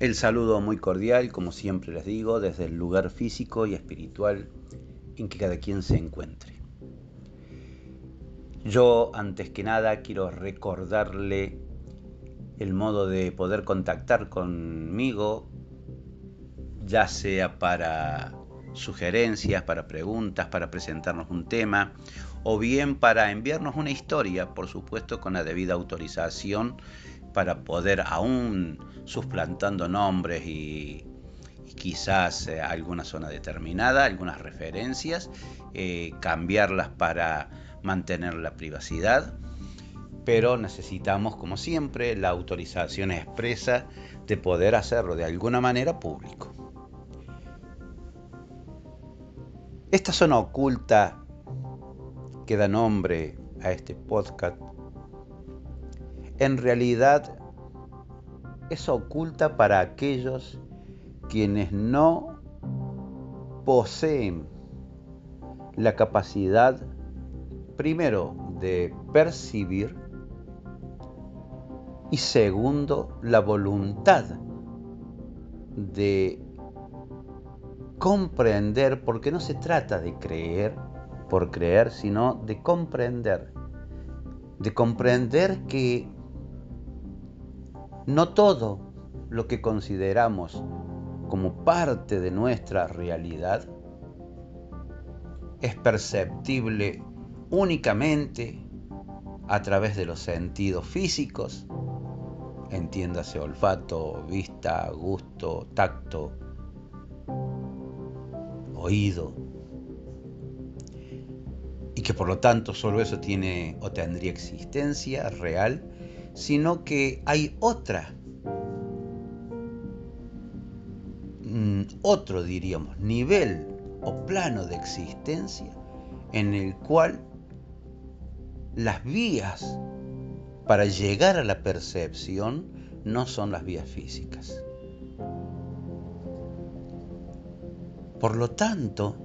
El saludo muy cordial, como siempre les digo, desde el lugar físico y espiritual en que cada quien se encuentre. Yo, antes que nada, quiero recordarle el modo de poder contactar conmigo, ya sea para sugerencias, para preguntas, para presentarnos un tema, o bien para enviarnos una historia, por supuesto, con la debida autorización para poder aún suplantando nombres y, quizás eh, alguna zona determinada, algunas referencias, eh, cambiarlas para mantener la privacidad, pero necesitamos, como siempre, la autorización expresa de poder hacerlo de alguna manera público. Esta zona oculta que da nombre a este podcast en realidad es oculta para aquellos quienes no poseen la capacidad, primero, de percibir y segundo, la voluntad de comprender, porque no se trata de creer por creer, sino de comprender, de comprender que no todo lo que consideramos como parte de nuestra realidad es perceptible únicamente a través de los sentidos físicos, entiéndase olfato, vista, gusto, tacto, oído, y que por lo tanto solo eso tiene o tendría existencia real sino que hay otra, mm, otro diríamos, nivel o plano de existencia en el cual las vías para llegar a la percepción no son las vías físicas. Por lo tanto,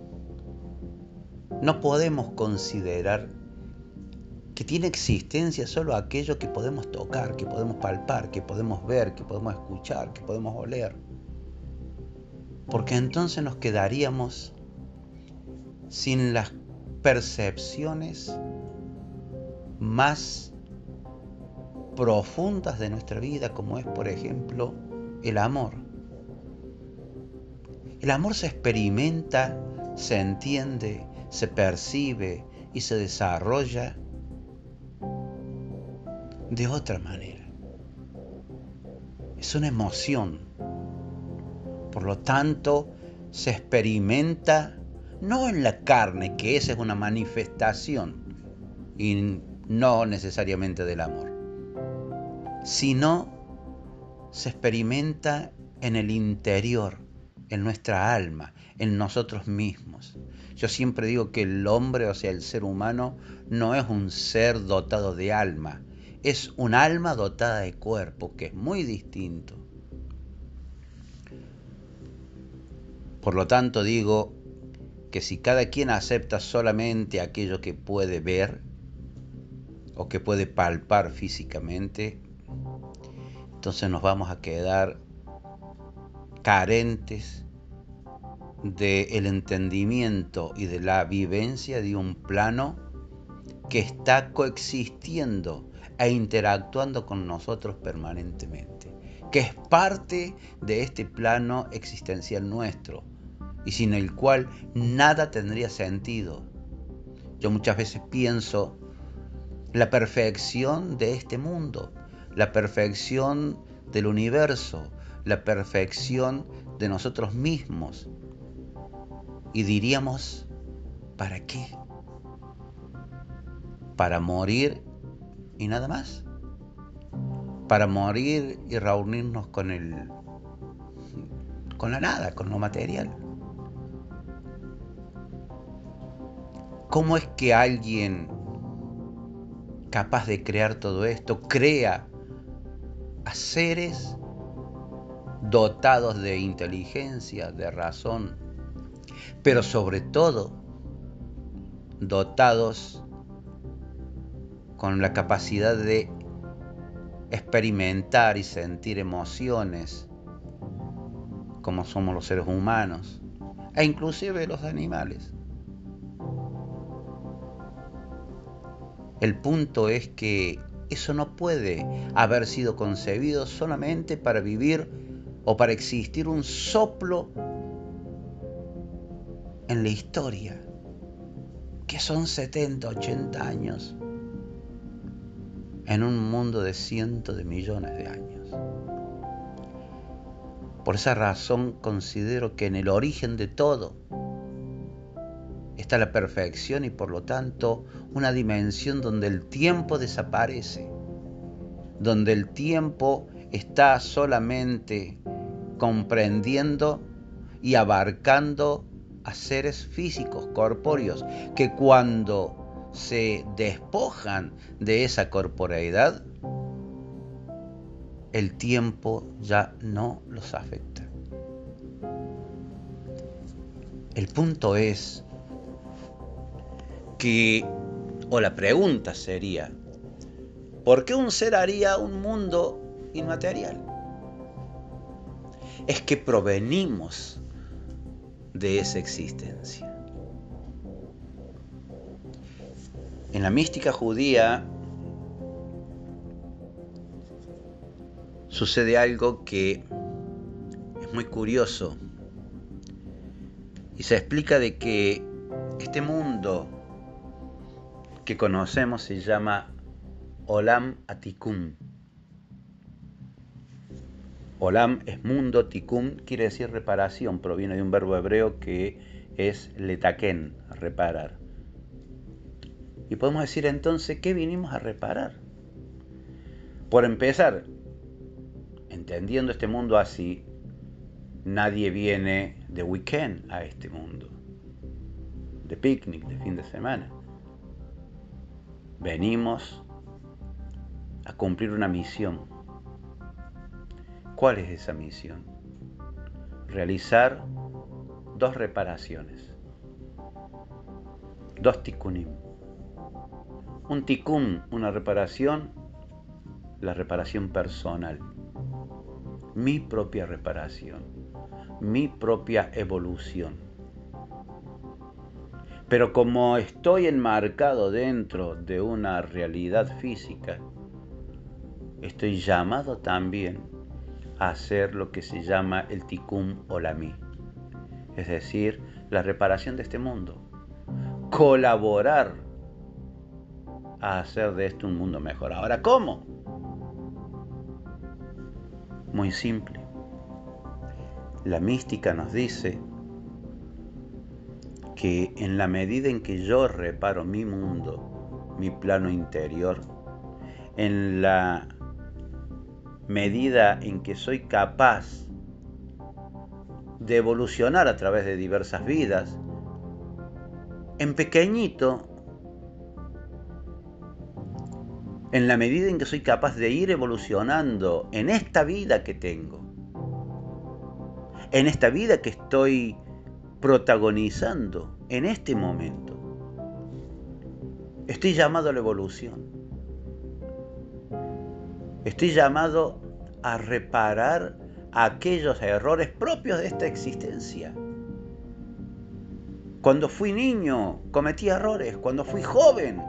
no podemos considerar que tiene existencia solo aquello que podemos tocar, que podemos palpar, que podemos ver, que podemos escuchar, que podemos oler. Porque entonces nos quedaríamos sin las percepciones más profundas de nuestra vida, como es, por ejemplo, el amor. El amor se experimenta, se entiende, se percibe y se desarrolla de otra manera. Es una emoción. Por lo tanto, se experimenta no en la carne, que esa es una manifestación y no necesariamente del amor, sino se experimenta en el interior, en nuestra alma, en nosotros mismos. Yo siempre digo que el hombre, o sea, el ser humano, no es un ser dotado de alma, es un alma dotada de cuerpo, que es muy distinto. Por lo tanto digo que si cada quien acepta solamente aquello que puede ver o que puede palpar físicamente, entonces nos vamos a quedar carentes del entendimiento y de la vivencia de un plano que está coexistiendo e interactuando con nosotros permanentemente, que es parte de este plano existencial nuestro y sin el cual nada tendría sentido. Yo muchas veces pienso la perfección de este mundo, la perfección del universo, la perfección de nosotros mismos. Y diríamos, ¿para qué? Para morir y nada más. Para morir y reunirnos con el con la nada, con lo material. ¿Cómo es que alguien capaz de crear todo esto crea a seres dotados de inteligencia, de razón, pero sobre todo dotados con la capacidad de experimentar y sentir emociones como somos los seres humanos, e inclusive los animales. El punto es que eso no puede haber sido concebido solamente para vivir o para existir un soplo en la historia, que son 70, 80 años, en un mundo de cientos de millones de años. Por esa razón considero que en el origen de todo está la perfección y por lo tanto una dimensión donde el tiempo desaparece, donde el tiempo está solamente comprendiendo y abarcando a seres físicos, corpóreos, que cuando se despojan de esa corporeidad, el tiempo ya no los afecta. El punto es que, o la pregunta sería, ¿por qué un ser haría un mundo inmaterial? Es que provenimos de esa existencia. En la mística judía sucede algo que es muy curioso y se explica de que este mundo que conocemos se llama Olam Atikum. Olam es mundo, tikum quiere decir reparación, proviene de un verbo hebreo que es letaken, reparar. Y podemos decir entonces, ¿qué vinimos a reparar? Por empezar, entendiendo este mundo así, nadie viene de weekend a este mundo, de picnic, de fin de semana venimos a cumplir una misión. ¿Cuál es esa misión? Realizar dos reparaciones, dos tikkunim. Un tikkun, una reparación, la reparación personal, mi propia reparación, mi propia evolución. Pero como estoy enmarcado dentro de una realidad física, estoy llamado también a hacer lo que se llama el tikkun olamí, es decir, la reparación de este mundo, colaborar a hacer de esto un mundo mejor. Ahora, ¿cómo? Muy simple. La mística nos dice que en la medida en que yo reparo mi mundo, mi plano interior, en la medida en que soy capaz de evolucionar a través de diversas vidas, en pequeñito, en la medida en que soy capaz de ir evolucionando en esta vida que tengo, en esta vida que estoy protagonizando en este momento. Estoy llamado a la evolución. Estoy llamado a reparar aquellos errores propios de esta existencia. Cuando fui niño cometí errores, cuando fui joven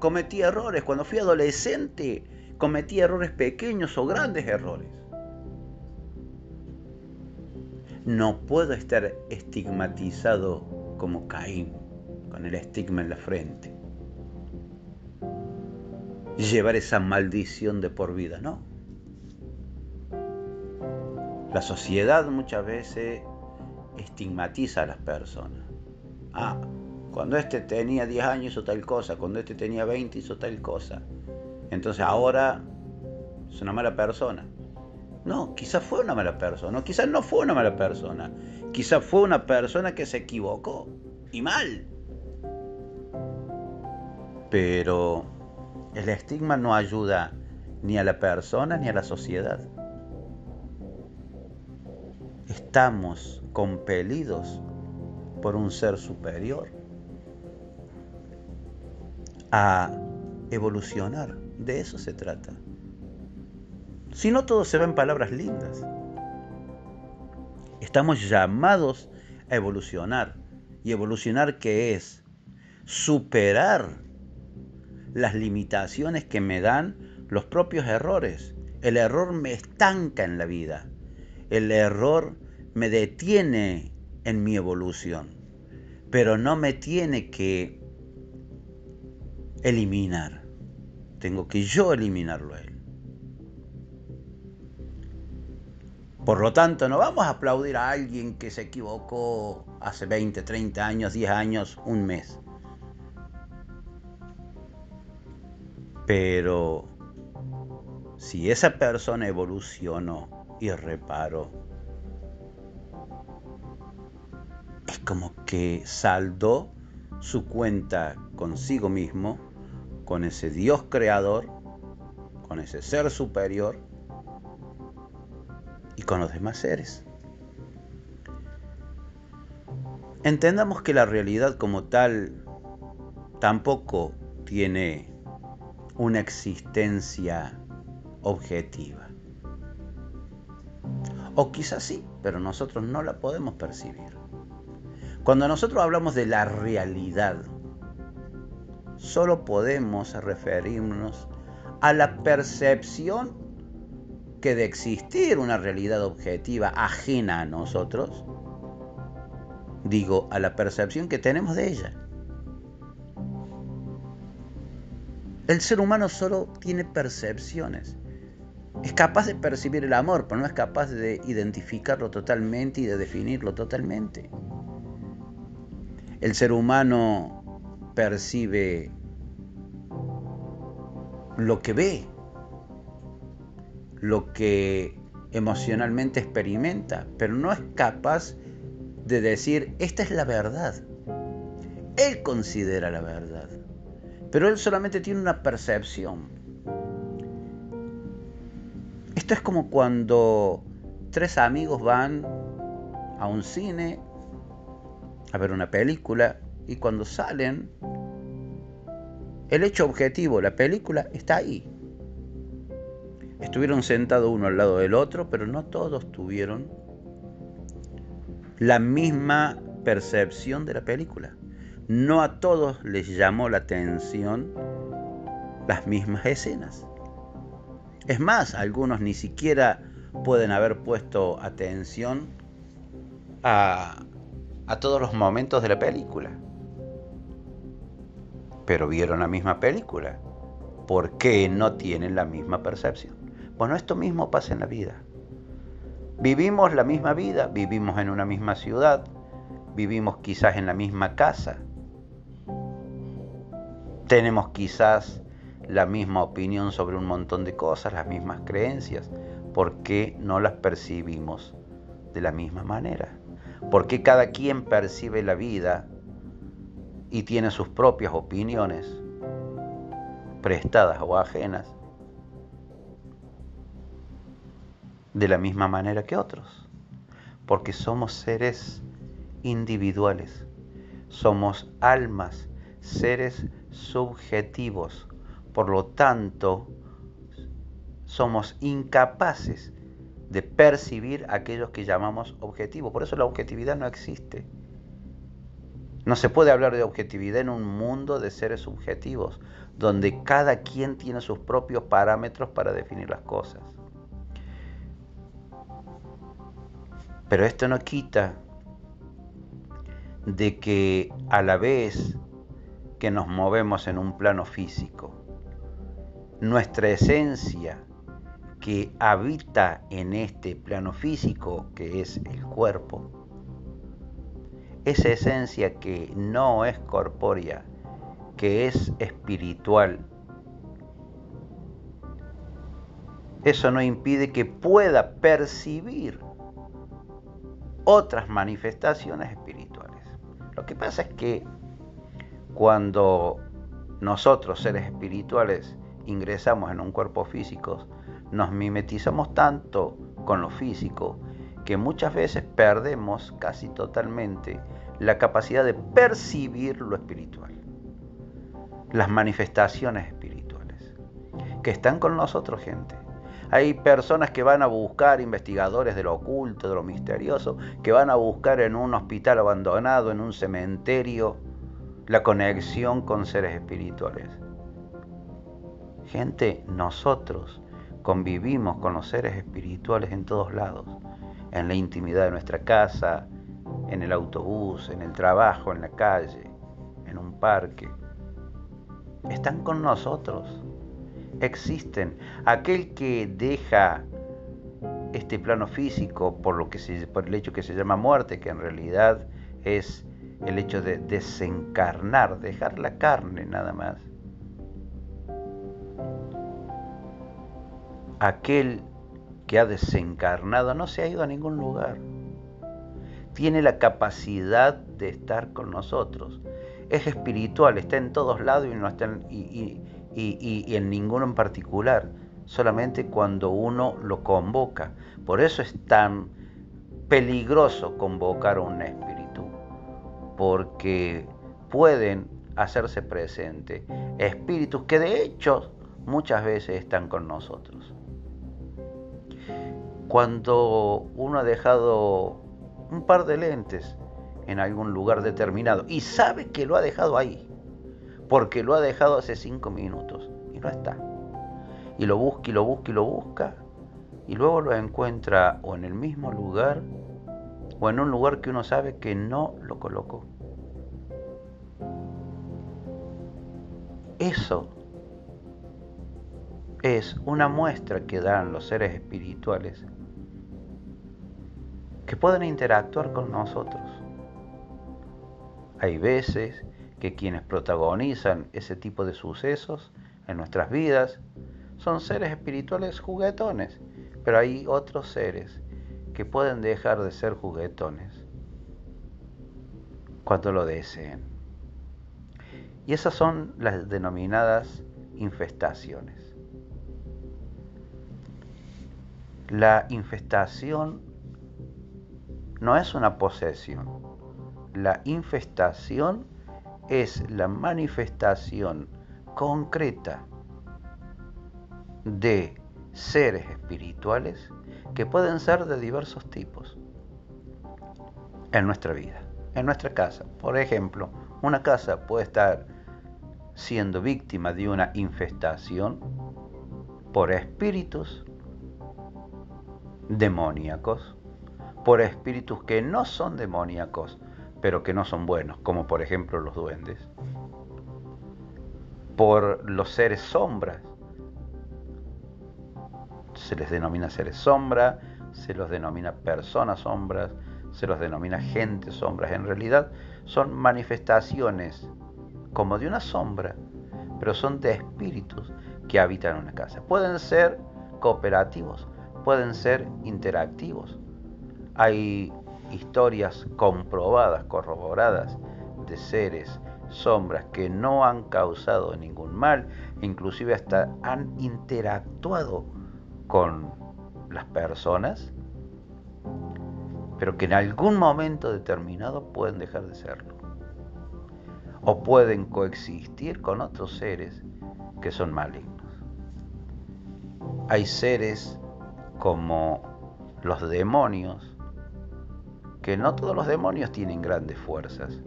cometí errores, cuando fui adolescente cometí errores pequeños o grandes errores. No puedo estar estigmatizado como Caín, con el estigma en la frente. Llevar esa maldición de por vida, no. La sociedad muchas veces estigmatiza a las personas. Ah, cuando este tenía 10 años hizo tal cosa, cuando este tenía 20 hizo tal cosa. Entonces ahora es una mala persona. No, quizás fue una mala persona, quizás no fue una mala persona, quizás fue una persona que se equivocó y mal. Pero el estigma no ayuda ni a la persona ni a la sociedad. Estamos compelidos por un ser superior a evolucionar. De eso se trata. Si no todo se va en palabras lindas. Estamos llamados a evolucionar. ¿Y evolucionar qué es? Superar las limitaciones que me dan los propios errores. El error me estanca en la vida. El error me detiene en mi evolución. Pero no me tiene que eliminar. Tengo que yo eliminarlo a él. Por lo tanto, no vamos a aplaudir a alguien que se equivocó hace 20, 30 años, 10 años, un mes. Pero si esa persona evolucionó y reparó, es como que saldó su cuenta consigo mismo, con ese Dios creador, con ese ser superior y con los demás seres. Entendamos que la realidad como tal tampoco tiene una existencia objetiva. O quizás sí, pero nosotros no la podemos percibir. Cuando nosotros hablamos de la realidad, solo podemos referirnos a la percepción que de existir una realidad objetiva ajena a nosotros, digo, a la percepción que tenemos de ella. El ser humano solo tiene percepciones. Es capaz de percibir el amor, pero no es capaz de identificarlo totalmente y de definirlo totalmente. El ser humano percibe lo que ve, lo que emocionalmente experimenta, pero no es capaz de decir, esta es la verdad. Él considera la verdad. Pero él solamente tiene una percepción. Esto es como cuando tres amigos van a un cine a ver una película y cuando salen, el hecho objetivo, la película, está ahí. Estuvieron sentados uno al lado del otro, pero no todos tuvieron la misma percepción de la película. No a todos les llamó la atención las mismas escenas. Es más, algunos ni siquiera pueden haber puesto atención a, a todos los momentos de la película. Pero vieron la misma película. ¿Por qué no tienen la misma percepción? Bueno, esto mismo pasa en la vida. Vivimos la misma vida, vivimos en una misma ciudad, vivimos quizás en la misma casa, tenemos quizás la misma opinión sobre un montón de cosas, las mismas creencias. ¿Por qué no las percibimos de la misma manera? ¿Por qué cada quien percibe la vida y tiene sus propias opiniones, prestadas o ajenas, de la misma manera que otros? Porque somos seres individuales, somos almas, seres subjetivos. Por lo tanto, somos incapaces de percibir aquellos que llamamos objetivos. Por eso la objetividad no existe. No se puede hablar de objetividad en un mundo de seres subjetivos, donde cada quien tiene sus propios parámetros para definir las cosas. Pero esto no quita de que a la vez que nos movemos en un plano físico. Nuestra esencia que habita en este plano físico, que es el cuerpo, esa esencia que no es corpórea, que es espiritual, eso no impide que pueda percibir otras manifestaciones espirituales. Lo que pasa es que cuando nosotros, seres espirituales, ingresamos en un cuerpo físico, nos mimetizamos tanto con lo físico que muchas veces perdemos casi totalmente la capacidad de percibir lo espiritual, las manifestaciones espirituales, que están con nosotros, gente. Hay personas que van a buscar, investigadores de lo oculto, de lo misterioso, que van a buscar en un hospital abandonado, en un cementerio, la conexión con seres espirituales. Gente, nosotros convivimos con los seres espirituales en todos lados, en la intimidad de nuestra casa, en el autobús, en el trabajo, en la calle, en un parque. Están con nosotros, existen. Aquel que deja este plano físico por, lo que por el hecho que se llama muerte, que en realidad es el hecho de desencarnar, dejar la carne nada más aquel que ha desencarnado no se ha ido a ningún lugar. Tiene la capacidad de estar con nosotros. Es espiritual, está en todos lados y, no está en, y, y en ninguno en particular, solamente cuando uno lo convoca. Por eso es tan peligroso convocar a un espíritu, porque pueden hacerse presente espíritus que de hecho muchas veces están con nosotros cuando uno ha dejado un par de lentes en algún lugar determinado y sabe que lo ha dejado ahí, porque lo ha dejado hace cinco minutos y no está. Y lo busca y lo busca y lo busca y luego lo encuentra o en el mismo lugar o en un lugar que uno sabe que no lo colocó. Eso es una muestra que dan los seres espirituales que pueden interactuar con nosotros. Hay veces que quienes protagonizan ese tipo de sucesos en nuestras vidas son seres espirituales juguetones, pero hay otros seres que pueden dejar de ser juguetones cuando lo deseen. Y esas son las denominadas infestaciones. La infestación no es una posesión. La infestación es la manifestación concreta de seres espirituales que pueden ser de diversos tipos en nuestra vida, en nuestra casa. Por ejemplo, una casa puede estar siendo víctima de una infestación por espíritus demoníacos por espíritus que no son demoníacos, pero que no son buenos, como por ejemplo los duendes, por los seres sombras. Se les denomina seres sombra, se los denomina personas sombras, se los denomina gente sombras. En realidad son manifestaciones como de una sombra, pero son de espíritus que habitan una casa. Pueden ser cooperativos, pueden ser interactivos, hay historias comprobadas, corroboradas de seres, sombras que no han causado ningún mal, inclusive hasta han interactuado con las personas, pero que en algún momento determinado pueden dejar de serlo. O pueden coexistir con otros seres que son malignos. Hay seres como los demonios que no todos los demonios tienen grandes fuerzas.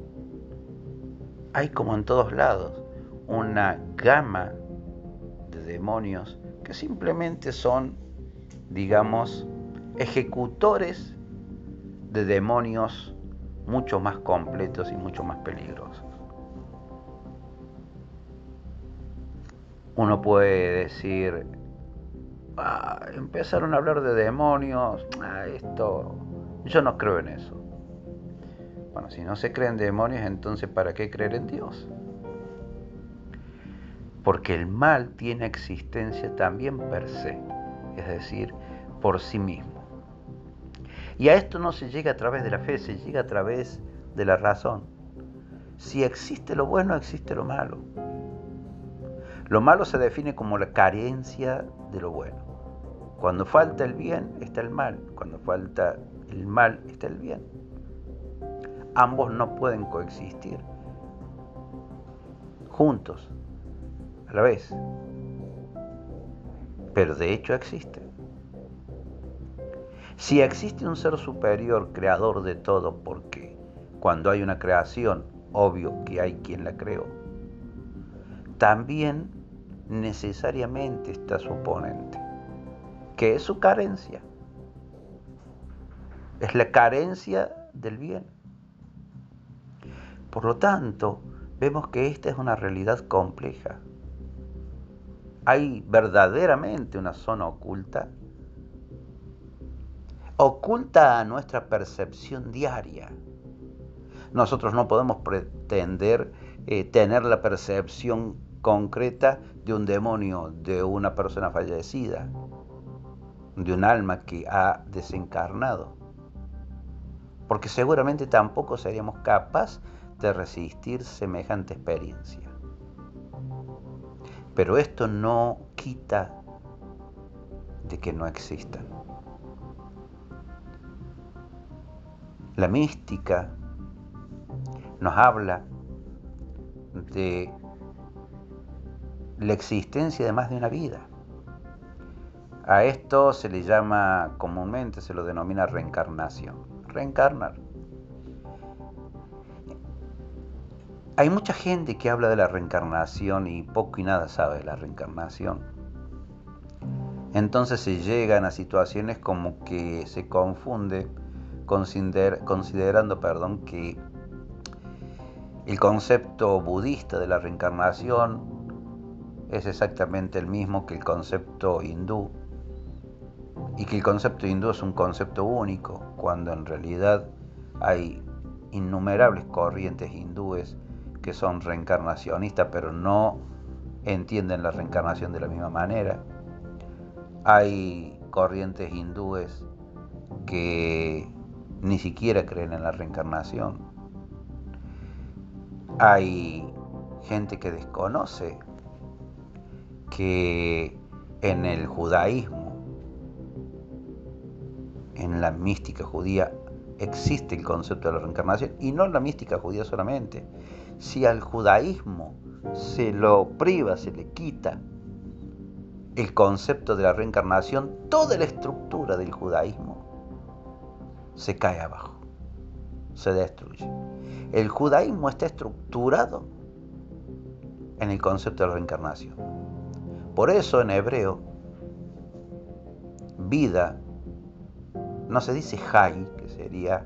Hay como en todos lados una gama de demonios que simplemente son, digamos, ejecutores de demonios mucho más completos y mucho más peligrosos. Uno puede decir, ah, empezaron a hablar de demonios, ah, esto yo no creo en eso. Bueno, si no se cree en demonios, entonces ¿para qué creer en Dios? Porque el mal tiene existencia también per se, es decir, por sí mismo. Y a esto no se llega a través de la fe, se llega a través de la razón. Si existe lo bueno, existe lo malo. Lo malo se define como la carencia de lo bueno. Cuando falta el bien, está el mal. Cuando falta el mal está el bien. Ambos no pueden coexistir juntos, a la vez. Pero de hecho existen. Si existe un ser superior, creador de todo, porque cuando hay una creación, obvio que hay quien la creó, también necesariamente está su oponente, que es su carencia. Es la carencia del bien. Por lo tanto, vemos que esta es una realidad compleja. Hay verdaderamente una zona oculta, oculta a nuestra percepción diaria. Nosotros no podemos pretender eh, tener la percepción concreta de un demonio, de una persona fallecida, de un alma que ha desencarnado. Porque seguramente tampoco seríamos capaces de resistir semejante experiencia. Pero esto no quita de que no existan. La mística nos habla de la existencia de más de una vida. A esto se le llama comúnmente, se lo denomina reencarnación. Reencarnar. Hay mucha gente que habla de la reencarnación y poco y nada sabe de la reencarnación. Entonces se llegan a situaciones como que se confunde considerando perdón, que el concepto budista de la reencarnación es exactamente el mismo que el concepto hindú y que el concepto hindú es un concepto único, cuando en realidad hay innumerables corrientes hindúes que son reencarnacionistas, pero no entienden la reencarnación de la misma manera. Hay corrientes hindúes que ni siquiera creen en la reencarnación. Hay gente que desconoce que en el judaísmo, en la mística judía, existe el concepto de la reencarnación y no en la mística judía solamente. Si al judaísmo se lo priva, se le quita el concepto de la reencarnación, toda la estructura del judaísmo se cae abajo, se destruye. El judaísmo está estructurado en el concepto de la reencarnación. Por eso en hebreo, vida no se dice Jai, que sería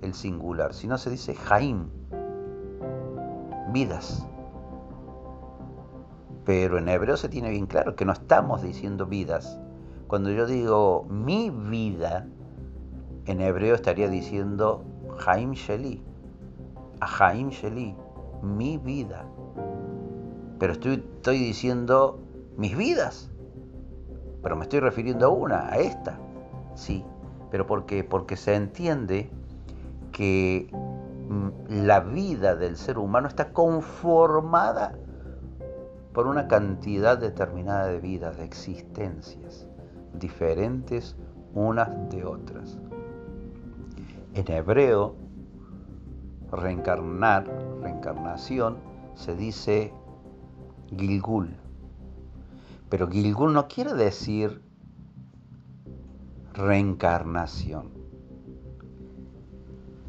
el singular, sino se dice Jaim, vidas. Pero en hebreo se tiene bien claro que no estamos diciendo vidas. Cuando yo digo mi vida, en hebreo estaría diciendo Jaim Sheli, a Jaim Sheli, mi vida. Pero estoy, estoy diciendo mis vidas. Pero me estoy refiriendo a una, a esta. Sí, pero ¿por qué? Porque se entiende que mm, la vida del ser humano está conformada por una cantidad determinada de vidas, de existencias, diferentes unas de otras. En hebreo, reencarnar, reencarnación, se dice Gilgul, pero Gilgul no quiere decir reencarnación.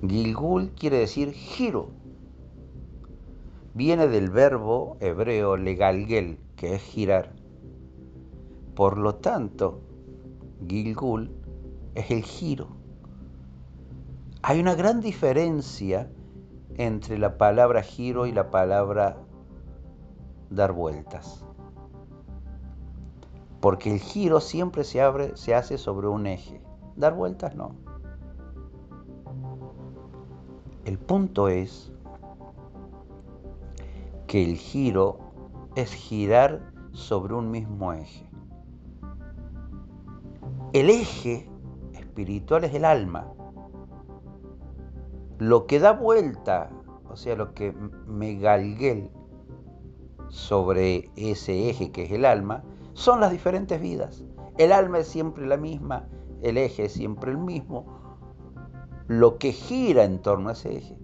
Gilgul quiere decir giro. Viene del verbo hebreo legalgel, que es girar. Por lo tanto, Gilgul es el giro. Hay una gran diferencia entre la palabra giro y la palabra dar vueltas porque el giro siempre se, abre, se hace sobre un eje. Dar vueltas no. El punto es que el giro es girar sobre un mismo eje. El eje espiritual es el alma. Lo que da vuelta, o sea, lo que me galguel sobre ese eje que es el alma, son las diferentes vidas. El alma es siempre la misma, el eje es siempre el mismo. Lo que gira en torno a ese eje,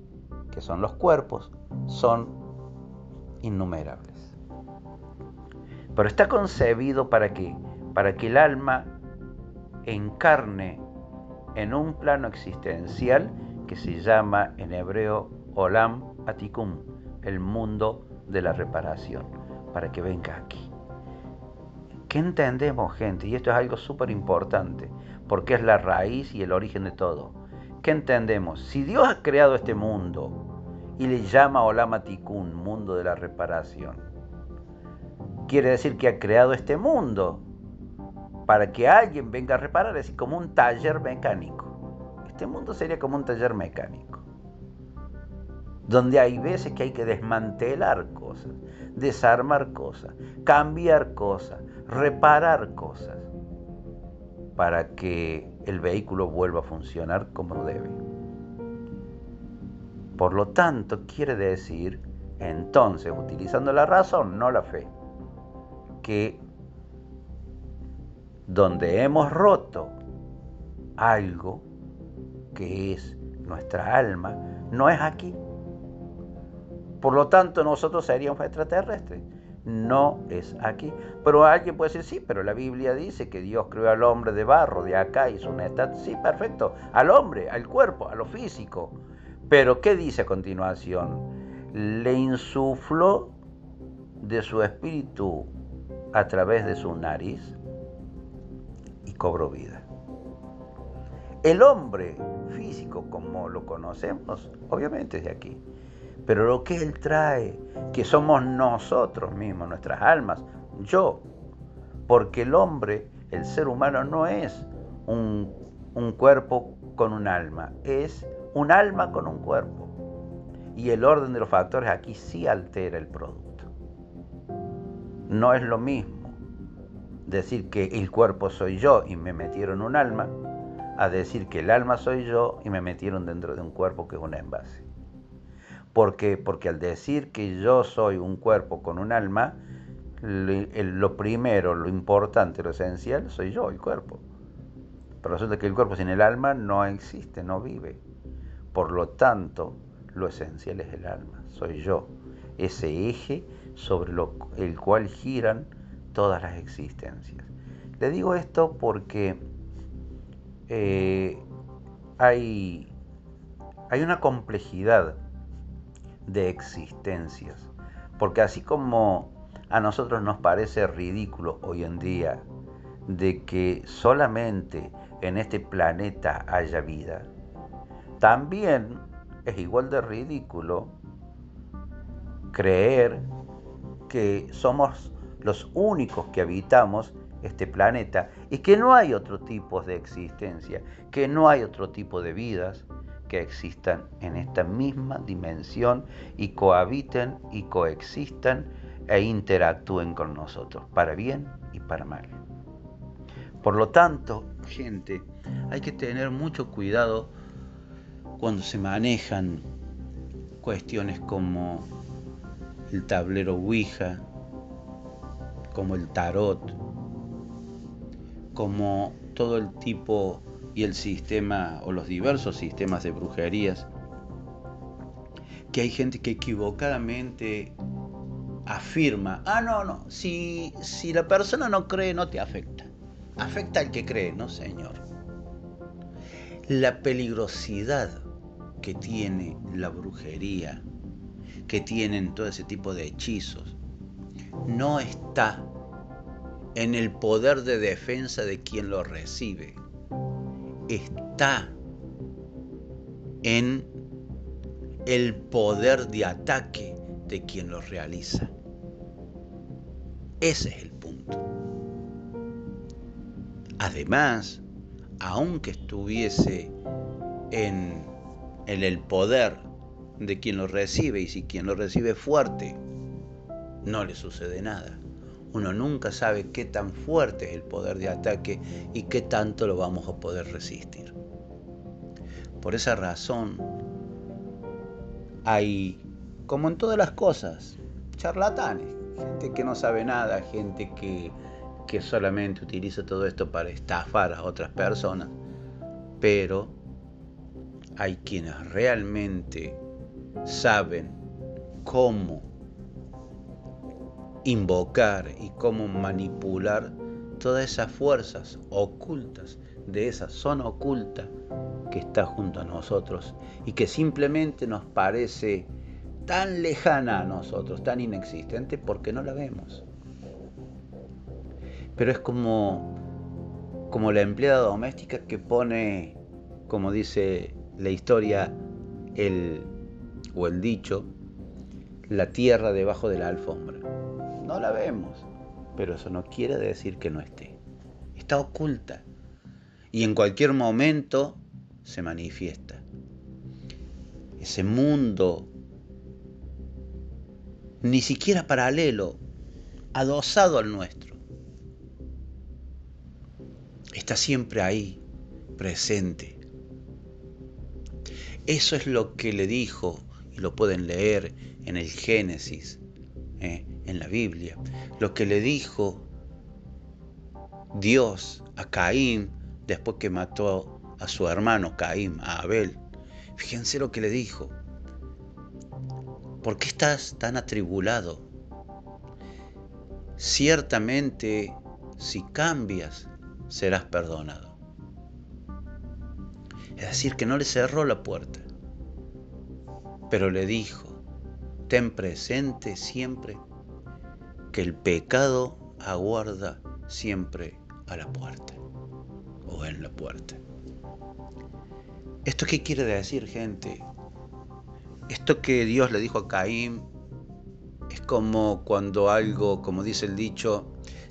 que son los cuerpos, son innumerables. Pero está concebido para que para que el alma encarne en un plano existencial que se llama en hebreo Olam Atikum, el mundo de la reparación, para que venga aquí. ¿Qué entendemos, gente? Y esto es algo súper importante, porque es la raíz y el origen de todo. ¿Qué entendemos? Si Dios ha creado este mundo y le llama Olam Atikum, mundo de la reparación, quiere decir que ha creado este mundo para que alguien venga a reparar, es decir, como un taller mecánico. Este mundo sería como un taller mecánico, donde hay veces que hay que desmantelar cosas, desarmar cosas, cambiar cosas, reparar cosas, para que el vehículo vuelva a funcionar como debe. Por lo tanto, quiere decir, entonces, utilizando la razón, no la fe, que donde hemos roto algo que es nuestra alma, no es aquí. Por lo tanto, nosotros seríamos extraterrestres. No es aquí. Pero alguien puede decir, sí, pero la Biblia dice que Dios creó al hombre de barro, de acá, hizo una estatua. Sí, perfecto. Al hombre, al cuerpo, a lo físico. Pero, ¿qué dice a continuación? Le insufló de su espíritu a través de su nariz cobro vida. El hombre físico, como lo conocemos, obviamente es de aquí. Pero lo que Él trae, que somos nosotros mismos, nuestras almas, yo, porque el hombre, el ser humano, no es un, cuerpo con un alma, es un alma con un cuerpo. Y el orden de los factores aquí sí altera el producto. No es lo mismo decir que el cuerpo soy yo y me metieron un alma, a decir que el alma soy yo y me metieron dentro de un cuerpo que es un envase. ¿Por qué? Porque al decir que yo soy un cuerpo con un alma, lo primero, lo importante, lo esencial, soy yo, el cuerpo. Pero resulta que el cuerpo sin el alma no existe, no vive. Por lo tanto, lo esencial es el alma, soy yo, ese eje sobre el cual giran todas las existencias. Le digo esto porque eh, hay, hay una complejidad de existencias, porque así como a nosotros nos parece ridículo hoy en día de que solamente en este planeta haya vida, también es igual de ridículo creer que somos los únicos que habitamos este planeta y que no hay otro tipo de existencia, que no hay otro tipo de vidas que existan en esta misma dimensión y cohabiten y coexistan e interactúen con nosotros, para bien y para mal. Por lo tanto, gente, hay que tener mucho cuidado cuando se manejan cuestiones como el tablero Ouija, como el tarot, como todo el tipo y el sistema o los diversos sistemas de brujerías, que hay gente que equivocadamente afirma, ah, no, no, si, si la persona no cree no te afecta, afecta al que cree, no señor. La peligrosidad que tiene la brujería, que tienen todo ese tipo de hechizos, no está en el poder de defensa de quien lo recibe, está en el poder de ataque de quien lo realiza. Ese es el punto. Además, aunque estuviese en, el poder de quien lo recibe, y si quien lo recibe fuerte, no le sucede nada. Uno nunca sabe qué tan fuerte es el poder de ataque y qué tanto lo vamos a poder resistir. Por esa razón, hay, como en todas las cosas, charlatanes, gente que no sabe nada, gente que, que solamente utiliza todo esto para estafar a otras personas, pero hay quienes realmente saben cómo invocar y cómo manipular todas esas fuerzas ocultas de esa zona oculta que está junto a nosotros y que simplemente nos parece tan lejana a nosotros, tan inexistente, porque no la vemos. Pero es como, como la empleada doméstica que pone, como dice la historia, el, o el dicho, la tierra debajo de la alfombra. No la vemos, pero eso no quiere decir que no esté. Está oculta y en cualquier momento se manifiesta. Ese mundo, ni siquiera paralelo, adosado al nuestro, está siempre ahí, presente. Eso es lo que le dijo, y lo pueden leer en el Génesis, eh, en la Biblia, lo que le dijo Dios a Caín después que mató a su hermano Caín, a Abel. Fíjense lo que le dijo. ¿Por qué estás tan atribulado? Ciertamente, si cambias, serás perdonado. Es decir, que no le cerró la puerta, pero le dijo, ten presente siempre que el pecado aguarda siempre a la puerta o en la puerta. ¿Esto qué quiere decir, gente? Esto que Dios le dijo a Caín es como cuando algo, como dice el dicho,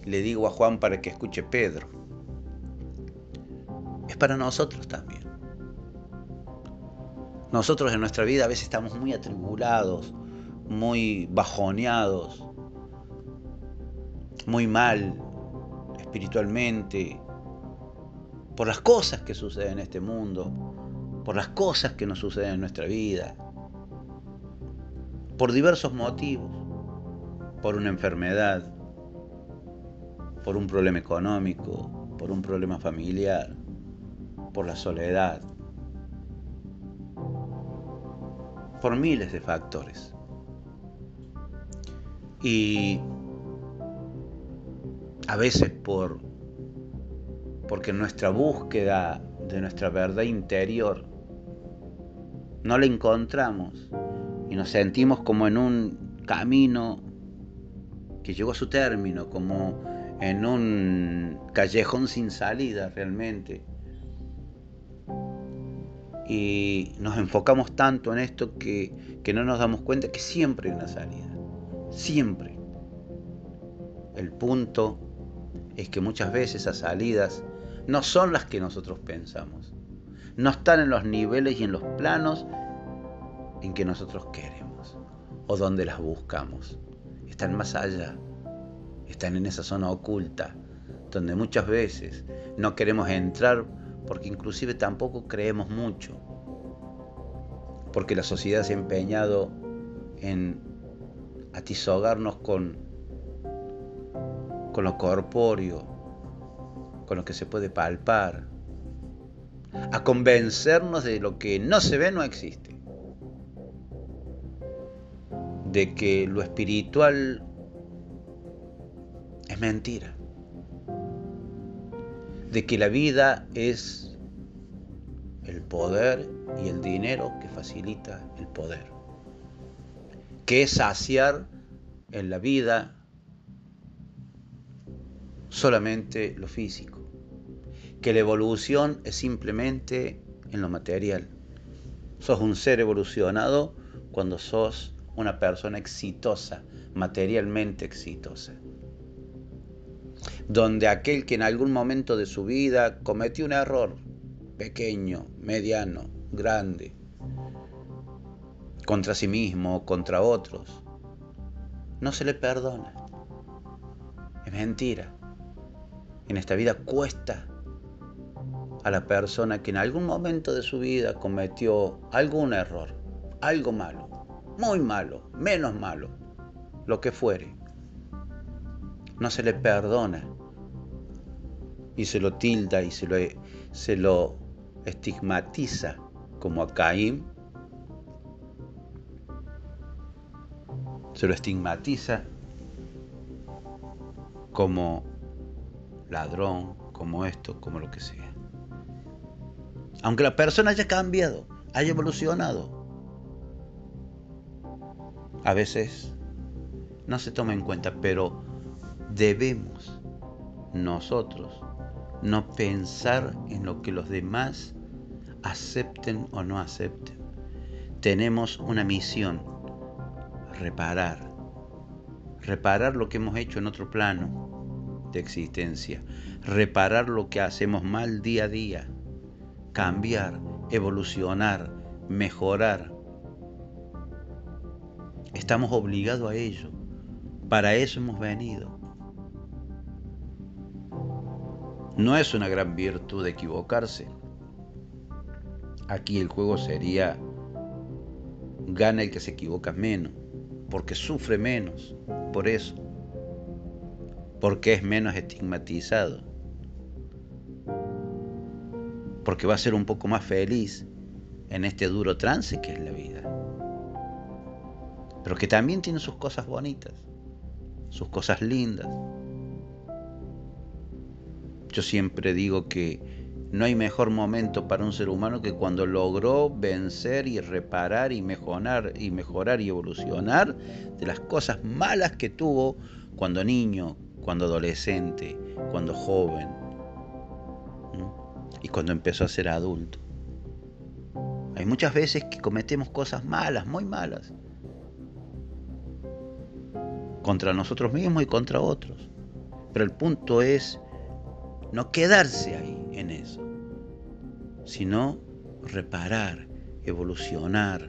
le digo a Juan para que escuche Pedro. Es para nosotros también. Nosotros en nuestra vida a veces estamos muy atribulados, muy bajoneados, muy mal espiritualmente, por las cosas que suceden en este mundo, por las cosas que nos suceden en nuestra vida, por diversos motivos, por una enfermedad, por un problema económico, por un problema familiar, por la soledad, por miles de factores. Y a veces por porque nuestra búsqueda de nuestra verdad interior no la encontramos y nos sentimos como en un camino que llegó a su término, como en un callejón sin salida realmente. Y nos enfocamos tanto en esto que, que no nos damos cuenta que siempre hay una salida, siempre. El punto es que muchas veces esas salidas no son las que nosotros pensamos. No están en los niveles y en los planos en que nosotros queremos o donde las buscamos. Están más allá. Están en esa zona oculta donde muchas veces no queremos entrar porque inclusive tampoco creemos mucho. Porque la sociedad se ha empeñado en atisogarnos con, con lo corpóreo, con lo que se puede palpar, a convencernos de lo que no se ve no existe, de que lo espiritual es mentira, de que la vida es el poder y el dinero que facilita el poder, que es saciar en la vida solamente lo físico, que la evolución es simplemente en lo material. Sos un ser evolucionado cuando sos una persona exitosa, materialmente exitosa. Donde aquel que en algún momento de su vida cometió un error, pequeño, mediano, grande, contra sí mismo o contra otros, no se le perdona. Es mentira. En esta vida cuesta a la persona que en algún momento de su vida cometió algún error, algo malo, muy malo, menos malo, lo que fuere. No se le perdona y se lo tilda y se lo, se lo estigmatiza como a Caín. Se lo estigmatiza como ladrón, como esto, como lo que sea. Aunque la persona haya cambiado, haya evolucionado, a veces no se toma en cuenta, pero debemos nosotros no pensar en lo que los demás acepten o no acepten. Tenemos una misión, reparar, reparar lo que hemos hecho en otro plano existencia, reparar lo que hacemos mal día a día, cambiar, evolucionar, mejorar. Estamos obligados a ello. Para eso hemos venido. No es una gran virtud equivocarse. Aquí el juego sería gana el que se equivoca menos, porque sufre menos, por eso, porque es menos estigmatizado, porque va a ser un poco más feliz en este duro trance que es la vida, pero que también tiene sus cosas bonitas, sus cosas lindas. Yo siempre digo que no hay mejor momento para un ser humano que cuando logró vencer y reparar y mejorar y mejorar y evolucionar de las cosas malas que tuvo cuando niño, cuando adolescente, cuando joven y cuando empezó a ser adulto. Hay muchas veces que cometemos cosas malas, muy malas, contra nosotros mismos y contra otros. Pero el punto es no quedarse ahí en eso, sino reparar, evolucionar,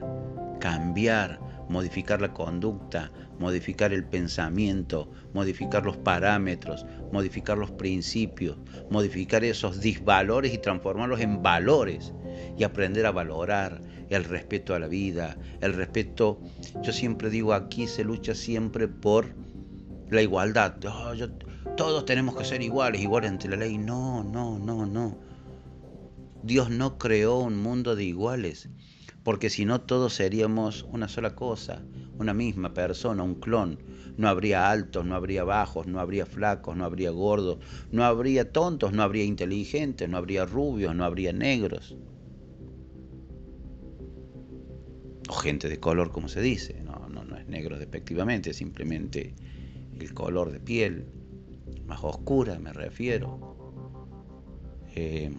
cambiar, modificar la conducta, modificar el pensamiento, modificar los parámetros, modificar los principios, modificar esos disvalores y transformarlos en valores y aprender a valorar el respeto a la vida, el respeto, yo siempre digo aquí se lucha siempre por la igualdad. Oh, todos tenemos que ser iguales, iguales ante la ley. No, no, no, no. Dios no creó un mundo de iguales, porque si no todos seríamos una sola cosa, una misma persona, un clon. No habría altos, no habría bajos, no habría flacos, no habría gordos, no habría tontos, no habría inteligentes, no habría rubios, no habría negros. O gente de color, como se dice. No, no, no es negro despectivamente, simplemente el color de piel, más oscura me refiero. Eh,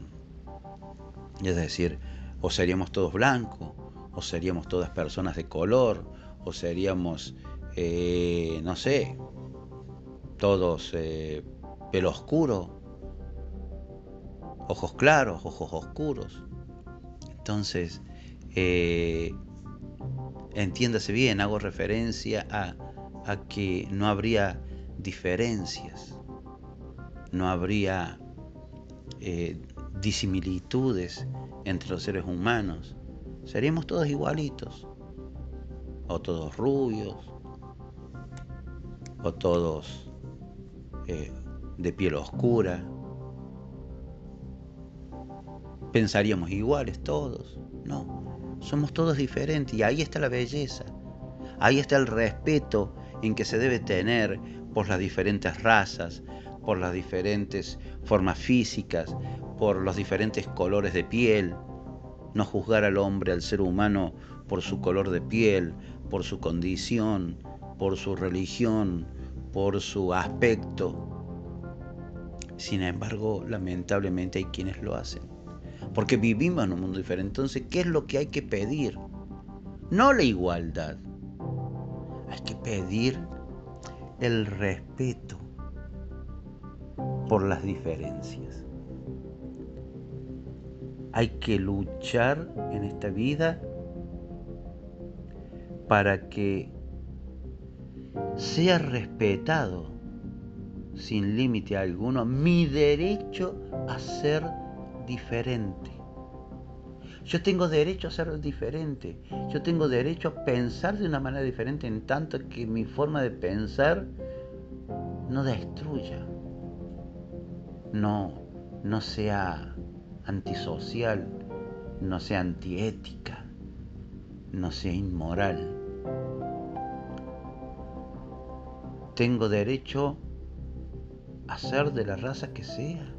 es decir, o seríamos todos blancos, o seríamos todas personas de color, o seríamos, eh, no sé, todos eh, pelo oscuro, ojos claros, ojos oscuros. Entonces, entiéndase bien, hago referencia a, a que no habría diferencias no habría eh, disimilitudes entre los seres humanos. Seríamos todos igualitos. O todos rubios. O todos eh, de piel oscura. Pensaríamos iguales todos. No, somos todos diferentes y ahí está la belleza. Ahí está el respeto en que se debe tener por las diferentes razas, por las diferentes formas físicas, por los diferentes colores de piel, no juzgar al hombre, al ser humano, por su color de piel, por su condición, por su religión, por su aspecto. Sin embargo, lamentablemente hay quienes lo hacen, porque vivimos en un mundo diferente. Entonces, ¿qué es lo que hay que pedir? No la igualdad, hay que pedir el respeto por las diferencias. Hay que luchar en esta vida para que sea respetado sin límite alguno mi derecho a ser diferente. Yo tengo derecho a ser diferente. Yo tengo derecho a pensar de una manera diferente en tanto que mi forma de pensar no destruya no, no sea antisocial, no sea antiética, no sea inmoral. Tengo derecho a ser de la raza que sea.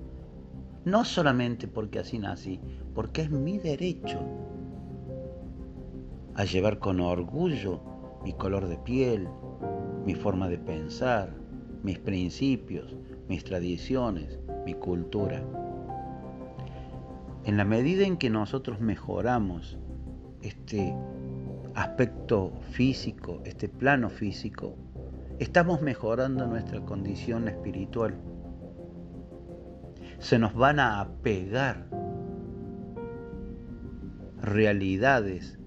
No solamente porque así nací, porque es mi derecho a llevar con orgullo mi color de piel, mi forma de pensar, mis principios, mis tradiciones, mi cultura. En la medida en que nosotros mejoramos este aspecto físico, este plano físico, estamos mejorando nuestra condición espiritual. Se nos van a apegar realidades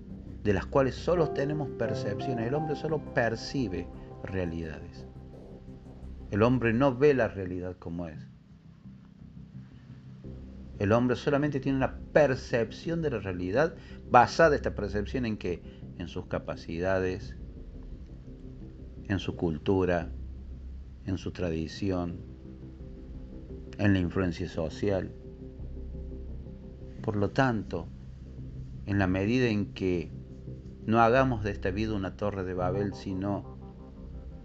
de las cuales solo tenemos percepciones. El hombre solo percibe realidades. El hombre no ve la realidad como es. El hombre solamente tiene una percepción de la realidad basada esta percepción en que en sus capacidades, en su cultura, en su tradición, en la influencia social. Por lo tanto, en la medida en que no hagamos de esta vida una torre de Babel, sino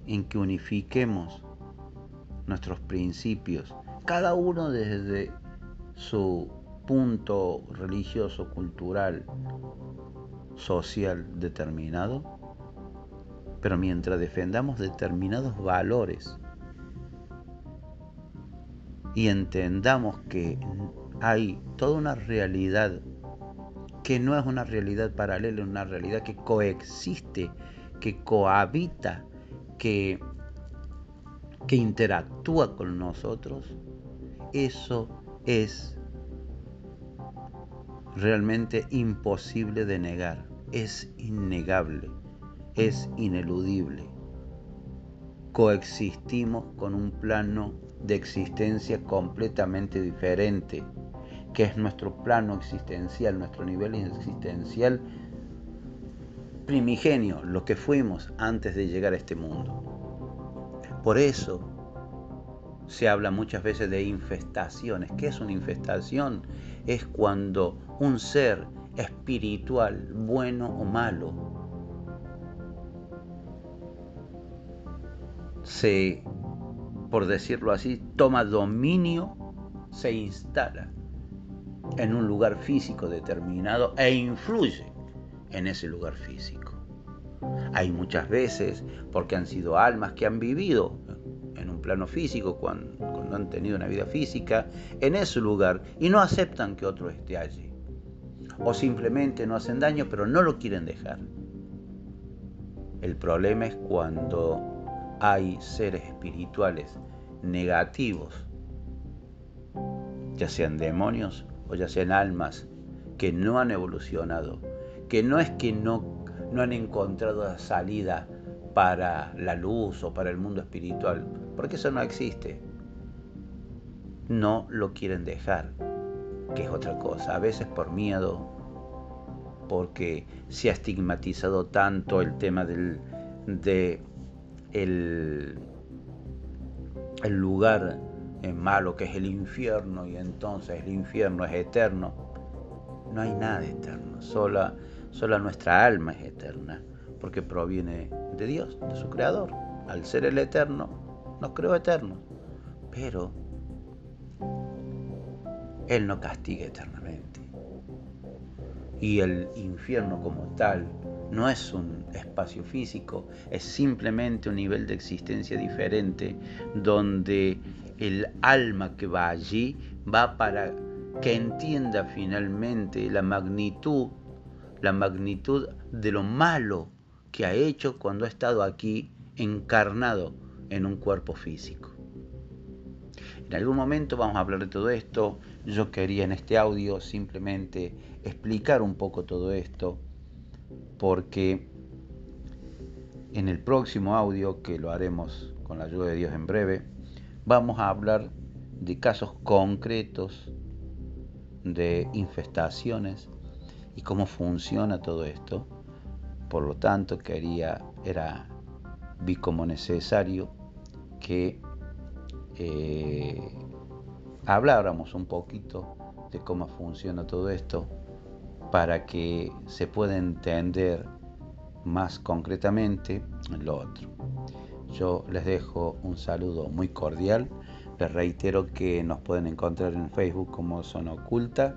en que unifiquemos nuestros principios, cada uno desde su punto religioso, cultural, social determinado, pero mientras defendamos determinados valores y entendamos que hay toda una realidad que no es una realidad paralela, es una realidad que coexiste, que cohabita, que, que interactúa con nosotros, eso es realmente imposible de negar, es innegable, es ineludible. Coexistimos con un plano de existencia completamente diferente que es nuestro plano existencial, nuestro nivel existencial primigenio, lo que fuimos antes de llegar a este mundo. Por eso se habla muchas veces de infestaciones. ¿Qué es una infestación? Es cuando un ser espiritual, bueno o malo, se, por decirlo así, toma dominio, se instala en un lugar físico determinado e influye en ese lugar físico. Hay muchas veces, porque han sido almas que han vivido plano físico, cuando, han tenido una vida física, en ese lugar y no aceptan que otro esté allí. O simplemente no hacen daño, pero no lo quieren dejar. El problema es cuando hay seres espirituales negativos, ya sean demonios o ya sean almas que no han evolucionado, que no es que no, no han encontrado la salida para la luz o para el mundo espiritual, porque eso no existe. No lo quieren dejar, que es otra cosa, a veces por miedo, porque se ha estigmatizado tanto el tema del de el, lugar es malo, que es el infierno, y entonces el infierno es eterno. No hay nada eterno, sola, sola nuestra alma es eterna, porque proviene de Dios, de su Creador. Al ser el eterno, nos creó eternos, pero Él no castiga eternamente. Y el infierno como tal no es un espacio físico, es simplemente un nivel de existencia diferente donde el alma que va allí va para que entienda finalmente la magnitud, la magnitud de lo malo que ha hecho cuando ha estado aquí encarnado en un cuerpo físico. En algún momento vamos a hablar de todo esto. Yo quería en este audio simplemente explicar un poco todo esto porque en el próximo audio, que lo haremos con la ayuda de Dios en breve, vamos a hablar de casos concretos de infestaciones y cómo funciona todo esto. Por lo tanto, quería, era, vi como necesario que eh, habláramos un poquito de cómo funciona todo esto para que se pueda entender más concretamente lo otro. Yo les dejo un saludo muy cordial Les reitero que nos pueden encontrar en Facebook como Zona Oculta.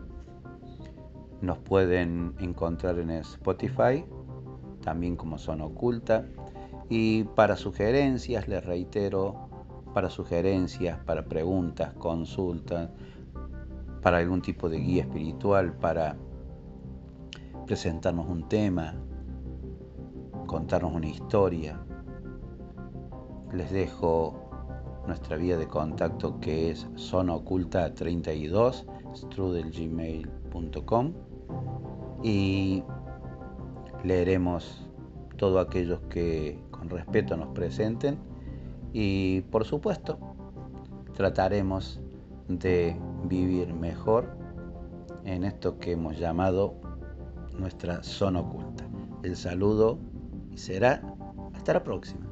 Nos pueden encontrar en Spotify, también como Zona Oculta. Y para sugerencias, les reitero, para sugerencias, para preguntas, consultas, para algún tipo de guía espiritual, para presentarnos un tema, contarnos una historia. Les dejo nuestra vía de contacto que es zonooculta32 strudelgmail.com y leeremos todo aquellos que con respeto nos presenten y por supuesto trataremos de vivir mejor en esto que hemos llamado nuestra zona oculta. El saludo será hasta la próxima.